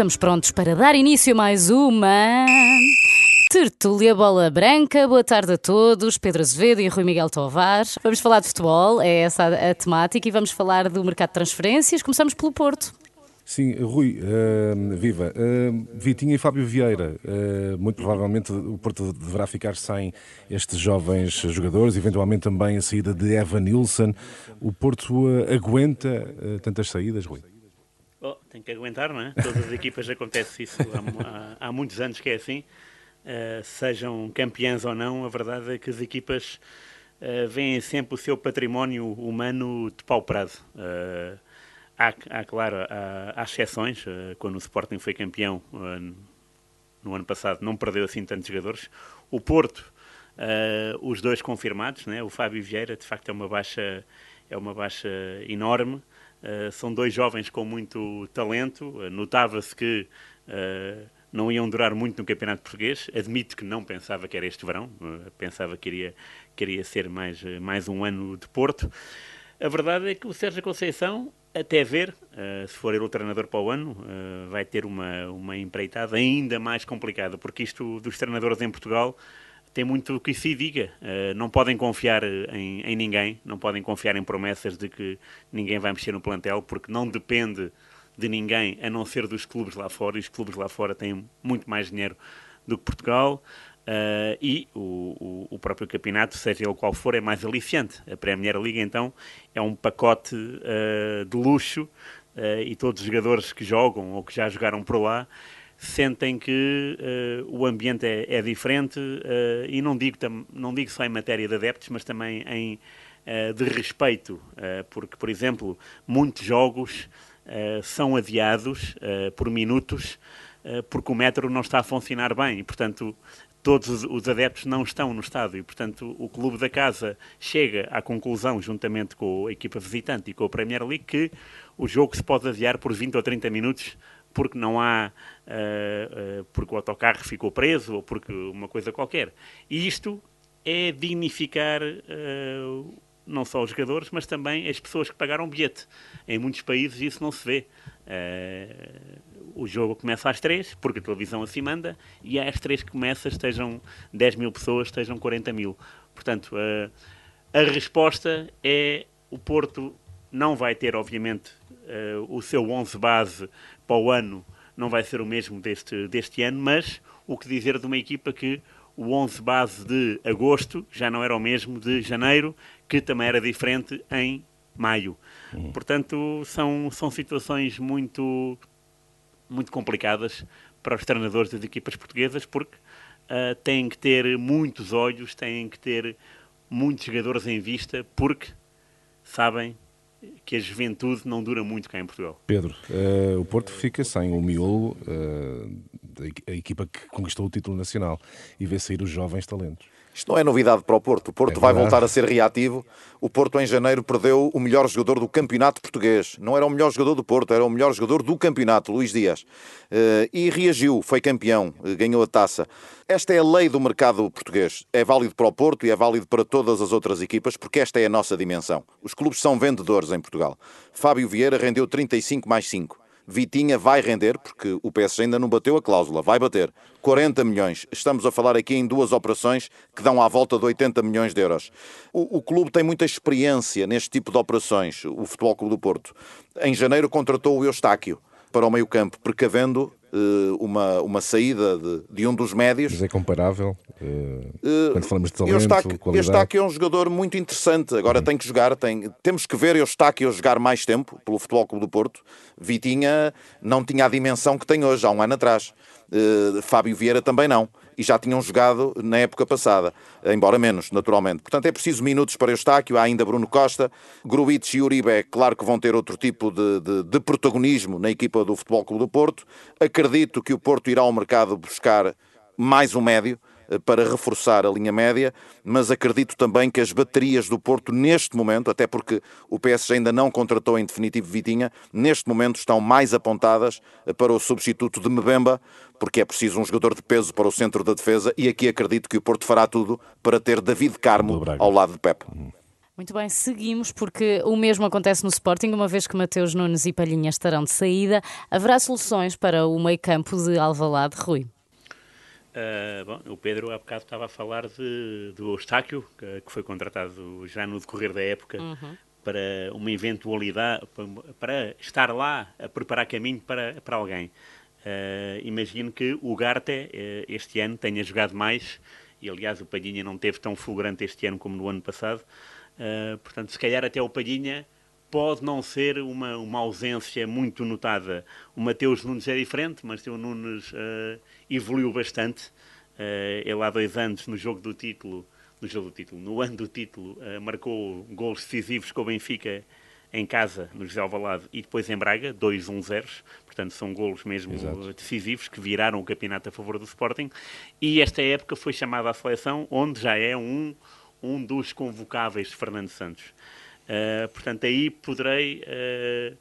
estamos prontos para dar início a mais uma. Tertúlia Bola Branca, boa tarde a todos, Pedro Azevedo e Rui Miguel Tovar. Vamos falar de futebol, é essa a, temática, e vamos falar do mercado de transferências. Começamos pelo Porto. Sim, Rui, uh, viva. Uh, e Fábio Vieira. Uh, muito provavelmente o Porto deverá ficar sem estes jovens jogadores, eventualmente também a saída de Evan Nilsson. O Porto aguenta tantas saídas, Rui? Oh, tem que aguentar, não é? Todas as equipas acontece isso. Há, há, muitos anos que é assim. sejam campeãs ou não, a verdade é que as equipas veem sempre o seu património humano depauperado. Uh, Há, há claro, há, há exceções. Eh, quando o Sporting foi campeão no ano passado, não perdeu assim tantos jogadores. O Porto, uh, os dois confirmados, né? o Fábio Vieira, de facto é uma baixa, é uma baixa enorme. Uh, são dois jovens com muito talento. Uh, Notava-se que não iam durar muito no Campeonato Português. Admito que não pensava que era este verão, pensava que iria, que iria ser mais, mais um ano de Porto. A verdade é que o Sérgio Conceição até ver, uh, se for ele o treinador para o ano, uh, vai ter uma, uma empreitada ainda mais complicada, porque isto dos treinadores em Portugal tem muito que se diga. Uh, não podem confiar em, em, ninguém, não podem confiar em promessas de que ninguém vai mexer no plantel, porque não depende de ninguém a não ser dos clubes lá fora, e os clubes lá fora têm muito mais dinheiro do que Portugal. Uh, e o, o, o, próprio campeonato, seja ele qual for, é mais aliciante. A Premier League, então, é um pacote uh, de luxo e todos os jogadores que jogam ou que já jogaram por lá sentem que o ambiente é, é diferente e não digo, não digo só em matéria de adeptos, mas também em, de respeito, porque, por exemplo, muitos jogos são adiados por minutos porque o metro não está a funcionar bem e, portanto, todos os adeptos não estão no estádio. E, portanto, o clube da casa chega à conclusão, juntamente com a equipa visitante e com a Premier League, que o jogo se pode adiar por 20 ou 30 minutos porque não há, uh, uh, porque o autocarro ficou preso ou porque uma coisa qualquer. E isto é dignificar uh, não só os jogadores, mas também as pessoas que pagaram o bilhete. Em muitos países isso não se vê. O jogo começa às três, porque a televisão assim manda, e às três que começa, estejam 10 mil pessoas, estejam 40 mil. Portanto, a resposta é o Porto não vai ter, obviamente, uh, o seu 11 base para o ano, não vai ser o mesmo deste, deste ano, mas o que dizer de uma equipa que o 11 base de agosto já não era o mesmo de janeiro, que também era diferente em maio. Uhum. Portanto, são, são situações muito muito complicadas para os treinadores das equipas portuguesas, porque uh, têm que ter muitos olhos, têm que ter muitos jogadores em vista, porque sabem que a juventude não dura muito cá em Portugal. Pedro, uh, o Porto fica sem o miolo, uh, da equipa que conquistou o título nacional, e vê sair os jovens talentos. Isto não é novidade para o Porto. O Porto é vai voltar a ser reativo. O Porto, em janeiro, perdeu o melhor jogador do campeonato português. Não era o melhor jogador do Porto, era o melhor jogador do campeonato, Luís Dias. Uh, e reagiu, foi campeão, uh, ganhou a taça. Esta é a lei do mercado português. É válido para o Porto e é válido para todas as outras equipas, porque esta é a nossa dimensão. Os clubes são vendedores em Portugal. Fábio Vieira rendeu 35 mais 5. Vitinha vai render, porque o PSG ainda não bateu a cláusula, vai bater 40 milhões. Estamos a falar aqui em duas operações que dão à volta de 80 milhões de euros. O, o clube tem muita experiência neste tipo de operações, o Futebol Clube do Porto. Em janeiro contratou o Eustáquio para o meio-campo, precavendo uma, uma saída de, de, um dos médios. Mas é comparável? Uh, quando falamos de talento, Eustáquio, qualidade... Eustáquio é um jogador muito interessante. Agora tem que jogar, tem, temos que ver Eustáquio jogar mais tempo pelo Futebol Clube do Porto. Vitinha não tinha a dimensão que tem hoje, há um ano atrás. Fábio Vieira também não e já tinham jogado na época passada, embora menos, naturalmente. Portanto, é preciso minutos para Eustáquio, há ainda Bruno Costa, Gruitch e Uribe, é claro que vão ter outro tipo de, de, de protagonismo na equipa do Futebol Clube do Porto. Acredito que o Porto irá ao mercado buscar mais um médio, para reforçar a linha média, mas acredito também que as baterias do Porto, neste momento, até porque o PSG ainda não contratou em definitivo Vitinha, neste momento estão mais apontadas eh, para o substituto de Mbemba, porque é preciso um jogador de peso para o centro da defesa, e aqui acredito que o Porto fará tudo para ter David Carmo ao lado de Pep. Muito bem, seguimos porque o mesmo acontece no Sporting, uma vez que Mateus Nunes e Palhinha estarão de saída. Haverá soluções para o meio campo de Alvalade, Rui? Uh, bom, o Pedro há bocado estava a falar de, do Eustáquio, que, que, foi contratado já no decorrer da época uhum. para uma eventualidade, para, para, estar lá a preparar caminho para, para alguém. Uh, imagino que o Garte uh, este ano tenha jogado mais, e aliás o Palhinha não teve tão fulgurante este ano como no ano passado, Uh, portanto, se calhar até o Palhinha pode não ser uma, uma ausência muito notada. O Mateus Nunes é diferente, mas o Nunes uh, evoluiu bastante. Uh, ele há dois anos, no jogo do título, no jogo do título, no ano do título, marcou gols decisivos com o Benfica em casa, no José Alvalade, e depois em Braga, 2-1-0. Portanto, são golos mesmo Exato. decisivos que viraram o campeonato a favor do Sporting. E esta época foi chamada à seleção, onde já é um um dos convocáveis de Fernando Santos. Uh, portanto, aí poderei uh,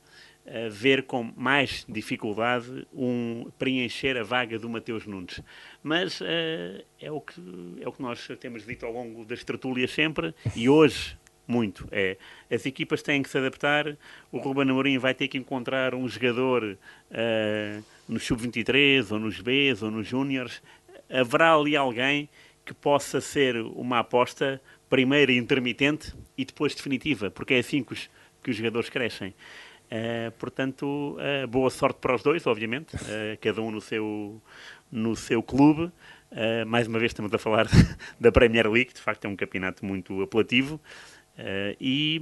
uh, ver com mais dificuldade um, preencher a vaga do Mateus Nunes. Mas é, o que, é o que nós temos dito ao longo das tertúlias sempre e hoje muito. É, as equipas têm que se adaptar, o Ruben Amorim vai ter que encontrar um jogador no Sub-23 ou nos Bs ou nos Júniores. Haverá ali alguém que possa ser uma aposta primeiro intermitente e depois definitiva, porque é assim que os, que os jogadores crescem. Uh, portanto, uh, boa sorte para os dois, obviamente, uh, cada um no seu, no seu clube. mais uma vez estamos a falar da Premier League, de facto é um campeonato muito apelativo e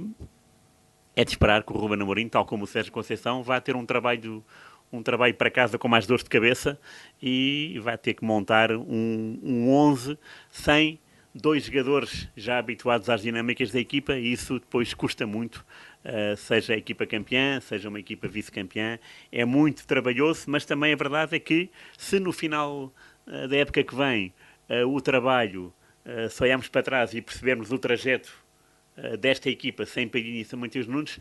é de esperar que o Ruben Amorim, tal como o Sérgio Conceição, vá ter um trabalho um trabalho para casa com mais dores de cabeça e vai ter que montar um, um 11 sem dois jogadores já habituados às dinâmicas da equipa e isso depois custa muito, uh, seja a equipa campeã, seja uma equipa vice-campeã. É muito trabalhoso, mas também a verdade é que se no final uh, da época que vem uh, o trabalho, uh, se olharmos para trás e percebermos o trajeto desta equipa sem Pedrinho e Mateus Nunes,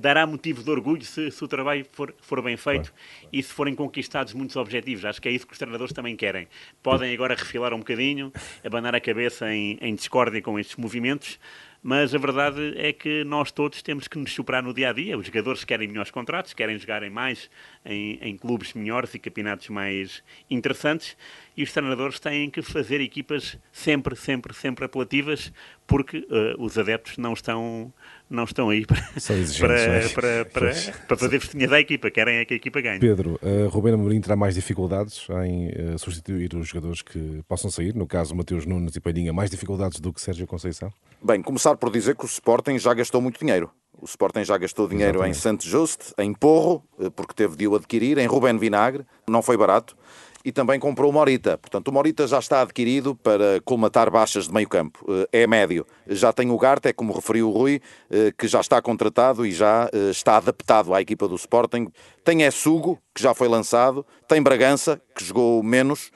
dará motivo de orgulho se, se o trabalho for, for bem feito claro, e se forem conquistados muitos objetivos. Acho que é isso que os treinadores também querem. Podem agora refilar um bocadinho, abanar a cabeça em, em discórdia com estes movimentos, mas a verdade é que nós todos temos que nos superar no dia a dia. Os jogadores querem melhores contratos, querem jogarem mais em, em clubes melhores e campeonatos mais interessantes, e os treinadores têm que fazer equipas sempre, sempre, sempre apelativas, porque uh, os adeptos não estão não estão aí para, para, para, para, para, fazer festinha da equipa, querem é que a equipa ganhe. Pedro, uh, Rubén Amorim terá mais dificuldades em uh, substituir os jogadores que possam sair, no caso Mateus Nunes e Palhinha, mais dificuldades do que Sérgio Conceição? Bem, começar por dizer que o Sporting já gastou muito dinheiro. O Sporting já gastou dinheiro Exatamente. em Santos Just, em Porro, eh, porque teve de o adquirir, em Rubén Vinagre, não foi barato e também comprou o Morita. Portanto, o Morita já está adquirido para colmatar baixas de meio campo. Eh, é médio. Já tem o Garte, é como referiu o Rui, eh, que já está contratado e já eh, está adaptado à equipa do Sporting. Tem Sugo, que já foi lançado. Tem Bragança, que jogou menos.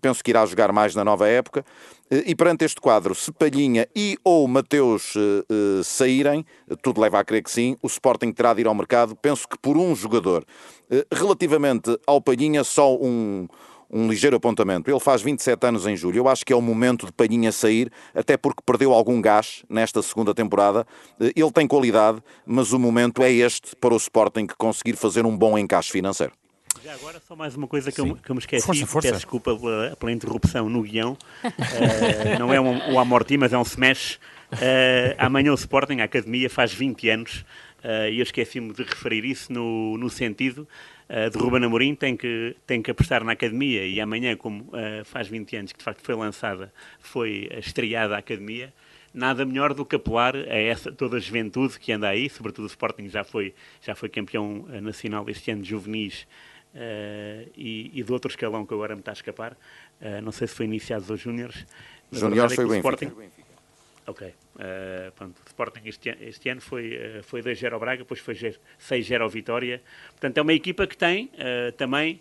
Penso que irá jogar mais na nova época. E perante este quadro, se Palhinha e ou Mateus saírem, tudo leva a crer que sim, o Sporting terá de ir ao mercado, penso que por um jogador. Relativamente ao Palhinha, só um, um ligeiro apontamento. Ele faz 27 anos em julho. Eu acho que é o momento de Palhinha sair, até porque perdeu algum gás nesta segunda temporada. Eh, ele tem qualidade, mas o momento é este para o Sporting conseguir fazer um bom encaixe financeiro. Já agora, só mais uma coisa que, eu, que eu, me esqueci. Força, força. Peço desculpa pela, pela interrupção no guião. uh, não é um, um amorti, mas é um smash. Uh, amanhã o Sporting, a Academia, faz 20 anos. Uh, e eu esqueci-me de referir isso no, no sentido uh, de Ruben Amorim tem que, tem que apostar na academia e amanhã, como uh, faz 20 anos que de facto foi lançada, foi estreada a academia, nada melhor do que apelar a essa toda a juventude que anda aí, sobretudo o Sporting já foi, já foi campeão nacional este ano de juvenis uh, e, e do outro escalão que agora me está a escapar, uh, não sei se foi iniciado dos Júniores. Júniores é foi o Benfica. Sporting, Ok. Uh, pronto, o Sporting este, este ano foi, uh, foi 2-0 ao Braga, depois foi 6-0 ao Vitória. Portanto, é uma equipa que tem uh, também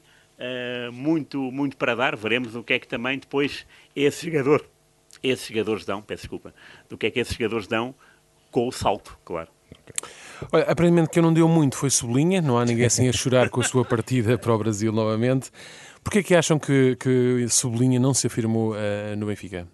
muito, muito para dar. Veremos o que é que também depois esse jogador, esses jogadores dão, peço desculpa, do que é que esses jogadores dão com o salto, claro. Olha, aparentemente que eu não deu muito foi Sublinha, não há ninguém assim a chorar com a sua partida para o Brasil novamente. Porquê é que acham que, que Sublinha não se afirmou no Benfica?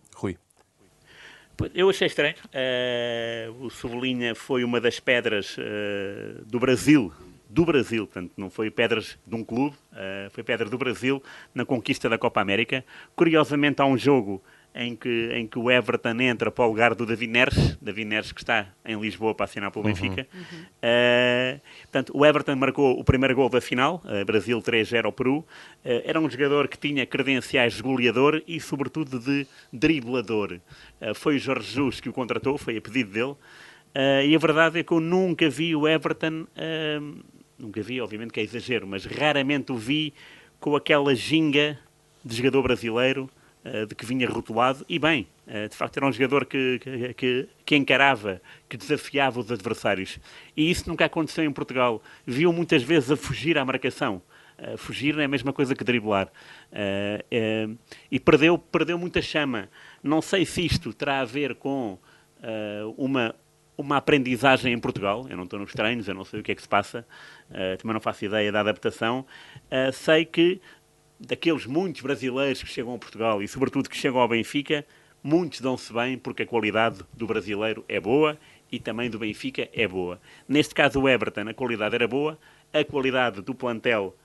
Eu achei estranho. Uh, o Sublinha foi uma das pedras uh, do Brasil, do Brasil, portanto, não foi pedras de um clube, uh, foi pedra do Brasil na conquista da Copa América. Curiosamente, há um jogo em que, em que o Everton entra para o lugar do David Neres, David Neres que está em Lisboa para assinar pelo uhum. Benfica. Uhum. Uh, portanto, o Everton marcou o primeiro gol da final, uh, Brasil 3-0 ao Peru. Uh, era um jogador que tinha credenciais de goleador e, sobretudo, de driblador. foi o Jorge Jesus que o contratou, foi a pedido dele. e a verdade é que eu nunca vi o Everton, nunca vi, obviamente que é exagero, mas raramente o vi com aquela ginga de jogador brasileiro de que vinha rotulado, e bem, eh, de facto era um jogador que, que, que, encarava, que desafiava os adversários. E isso nunca aconteceu em Portugal. Viu muitas vezes a fugir à marcação. Uh, fugir não é a mesma coisa que driblar. E perdeu, perdeu muita chama. Não sei se isto terá a ver com uma, uma aprendizagem em Portugal. Eu não estou nos treinos, eu não sei o que é que se passa, também não faço ideia da adaptação. sei que daqueles muitos brasileiros que chegam a Portugal e, sobretudo, que chegam ao Benfica, muitos dão-se bem porque a qualidade do brasileiro é boa e também do Benfica é boa. Neste caso, o Everton, a qualidade era boa, a qualidade do plantel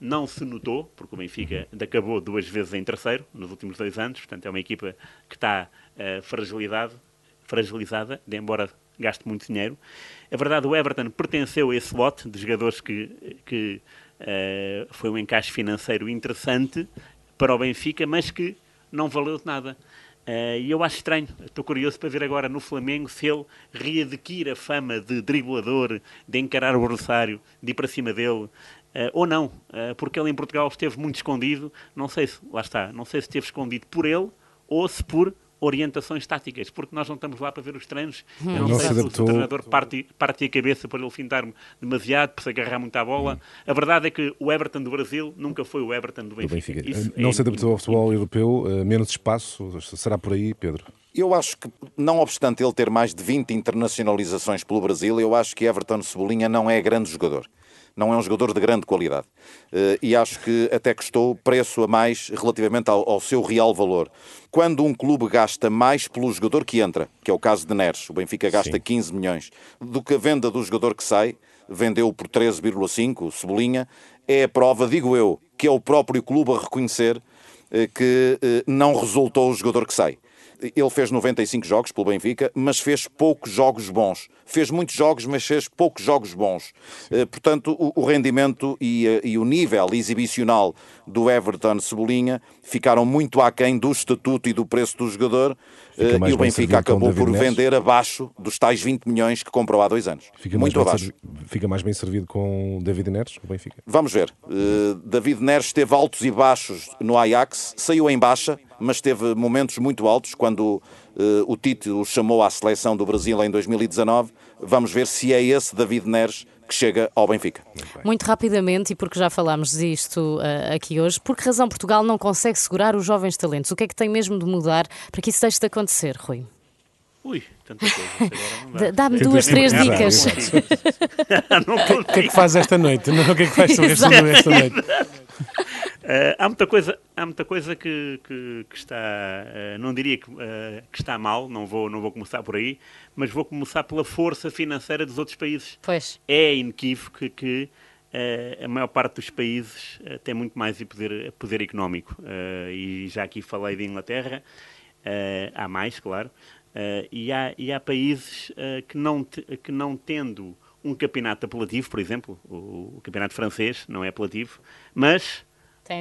não se notou, porque o Benfica acabou duas vezes em terceiro nos últimos dois anos, portanto, é uma equipa que está uh, fragilizada, fragilizada, embora gaste muito dinheiro. A verdade, o Everton pertenceu a esse lote de jogadores que, que Uh, foi um encaixe financeiro interessante para o Benfica, mas que não valeu de nada. Uh, e eu acho estranho, estou curioso para ver agora no Flamengo se ele readquire a fama de driblador, de encarar o adversário, de ir para cima dele, uh, ou não, porque ele em Portugal esteve muito escondido, não sei se, lá está, não sei se esteve escondido por ele ou se por orientações táticas, porque nós não estamos lá para ver os treinos. Hum. Eu não, não sei se, se o treinador parte, parte a cabeça para ele fintar demasiado, para se agarrar muito à bola. Hum. A verdade é que o Everton do Brasil nunca foi o Everton do Benfica. Do Benfica. não é se adaptou ao futebol europeu, eh, menos espaço, será por aí, Pedro? Eu acho que, não obstante ele ter mais de 20 internacionalizações pelo Brasil, eu acho que Everton Cebolinha não é grande jogador não é um jogador de grande qualidade. Uh, e acho que até custou preço a mais relativamente ao, ao, seu real valor. Quando um clube gasta mais pelo jogador que entra, que é o caso de Neres, o Benfica gasta Sim. 15 milhões, do que a venda do jogador que sai, vendeu por 13,5, Cebolinha, é a prova, digo eu, que é o próprio clube a reconhecer uh, que uh, não resultou o jogador que sai ele fez 95 jogos pelo Benfica, mas fez poucos jogos bons. Fez muitos jogos, mas fez poucos jogos bons. Eh, portanto, o, rendimento e, eh, e, o nível exibicional do Everton Cebolinha ficaram muito aquém do estatuto e do preço do jogador. Eh, e o Benfica acabou por vender abaixo dos tais 20 milhões que comprou há dois anos. Fica muito abaixo. Fica mais bem servido com David Neres, o Benfica? Vamos ver. Uh, David Neres teve altos e baixos no Ajax, saiu em baixa mas teve momentos muito altos quando uh, o Tite o chamou à seleção do Brasil em 2019. Vamos ver se é esse David Neres que chega ao Benfica. Muito, muito rapidamente, e porque já falámos disto uh, aqui hoje, por que razão Portugal não consegue segurar os jovens talentos? O que é que tem mesmo de mudar para que isso deixe de acontecer, Rui? Ui, tanta coisa. Dá-me duas, três dicas. O que é que faz esta noite? o que é que faz esta noite? Uh, há muita coisa, há muita coisa que, que, que está, uh, não diria que, uh, que, está mal, não vou, não vou começar por aí, mas vou começar pela força financeira dos outros países. Pois. É inequívoco que, que a maior parte dos países tem muito mais poder, poder económico. e já aqui falei de Inglaterra, há mais, claro, e, há, e há países que, não te, que não tendo um campeonato apelativo, por exemplo, o, o campeonato francês não é apelativo, mas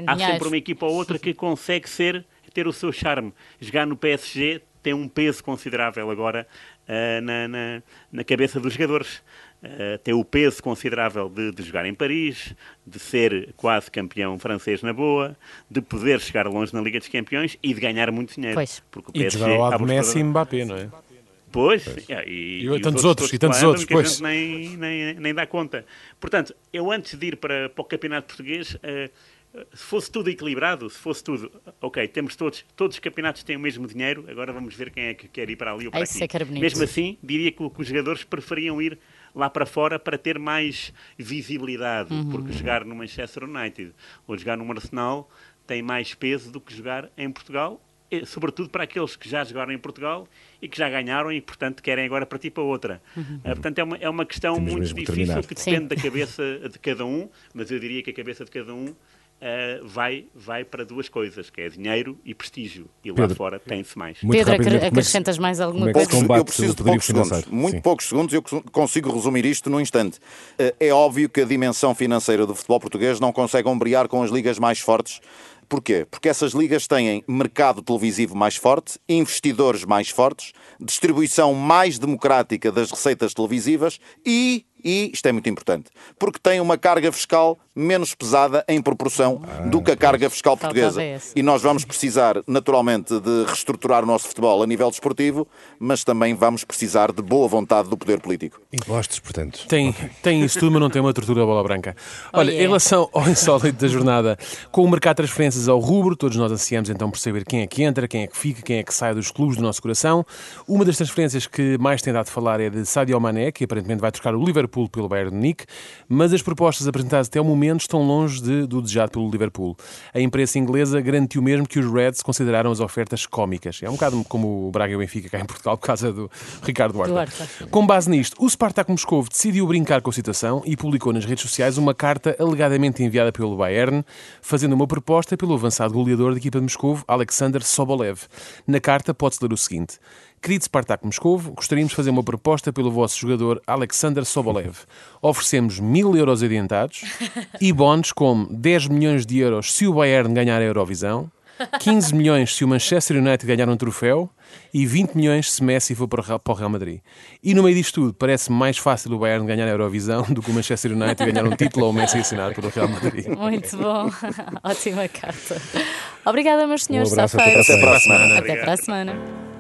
há sempre uma equipa ou outra que consegue ser, ter o seu charme. Jogar no PSG tem um peso considerável agora uh, na, na, na, cabeça dos jogadores. Uh, tem o peso considerável de, de, jogar em Paris, de ser quase campeão francês na boa, de poder chegar longe na Liga dos Campeões e de ganhar muito dinheiro. Pois. Porque o PSG, e de jogar ao lado de Messi e Mbappé, não é? Pois, pois. É, e, e, e, tantos outros, e tantos outros, pois. nem, nem, nem dá conta. Portanto, eu antes de ir para, para o campeonato português, uh, se fosse tudo equilibrado, se fosse tudo, ok, temos todos, todos os campeonatos têm o mesmo dinheiro, agora vamos ver quem é que quer ir para ali ou para aqui. É Mesmo assim, diria que, que, os jogadores preferiam ir lá para fora para ter mais visibilidade, uhum. porque jogar no Manchester United ou jogar no Arsenal tem mais peso do que jogar em Portugal eh, sobretudo para aqueles que já jogaram em Portugal e que já ganharam e, portanto, querem agora partir para outra. Uhum. Uh, portanto, é uma, é uma questão Temos muito difícil terminar. que depende Sim. da cabeça de cada um, mas eu diria que a cabeça de cada um Uh, vai, vai para duas coisas, que é dinheiro e prestígio. E lá fora tem-se mais. Pedro, é acrescentas mais alguma é coisa? eu preciso de poucos segundos, muito Sim. poucos segundos, eu consigo resumir isto num instante. Uh, é óbvio que a dimensão financeira do futebol português não consegue ombrear com as ligas mais fortes Porquê? Porque essas ligas têm mercado televisivo mais forte, investidores mais fortes, distribuição mais democrática das receitas televisivas e e, isto é muito importante, porque tem uma carga fiscal menos pesada em proporção ah, do que a carga fiscal portuguesa. E nós vamos precisar, naturalmente, de reestruturar o nosso futebol a nível desportivo, mas também vamos precisar de boa vontade do poder político. Impostos, portanto. Tem, tem isso tudo, mas não tem uma tortura bola branca. Olha, oh, yeah. em relação ao insólito da jornada, com o mercado de transferências ao rubro, todos nós ansiamos então por saber quem é que entra, quem é que fica, quem é que sai dos clubes do nosso coração. Uma das transferências que mais tem dado a falar é de Sadio Mané, que aparentemente vai trocar o Liverpool Liverpool pelo Bayern de Munique, mas as propostas apresentadas até o momento estão longe de, do desejado pelo Liverpool. A imprensa inglesa garantiu mesmo que os Reds consideraram as ofertas cómicas. É um bocado como o Braga e o Benfica cá em Portugal por causa do Ricardo Duarte. Com base nisto, o Spartak Moscovo decidiu brincar com a situação e publicou nas redes sociais uma carta alegadamente enviada pelo Bayern, fazendo uma proposta pelo avançado goleador da equipa de Moscovo, Alexander Sobolev. Na carta pode-se ler o seguinte: Querido Spartak Moscovo, gostaríamos de fazer uma proposta pelo vosso jogador Alexander Sobolev. Oferecemos mil euros adiantados e bónus como 10 milhões de euros se o Bayern ganhar a Eurovisão, 15 milhões se o Manchester United ganhar um troféu e 20 milhões se Messi for para o Real Madrid. E no meio disto tudo, parece mais fácil o Bayern ganhar a Eurovisão do que o Manchester United ganhar um título ou o Messi assinar pelo Real Madrid. Muito bom. Ótima carta. Obrigada, meus senhores. Um abraço, até para a semana. Até para a semana.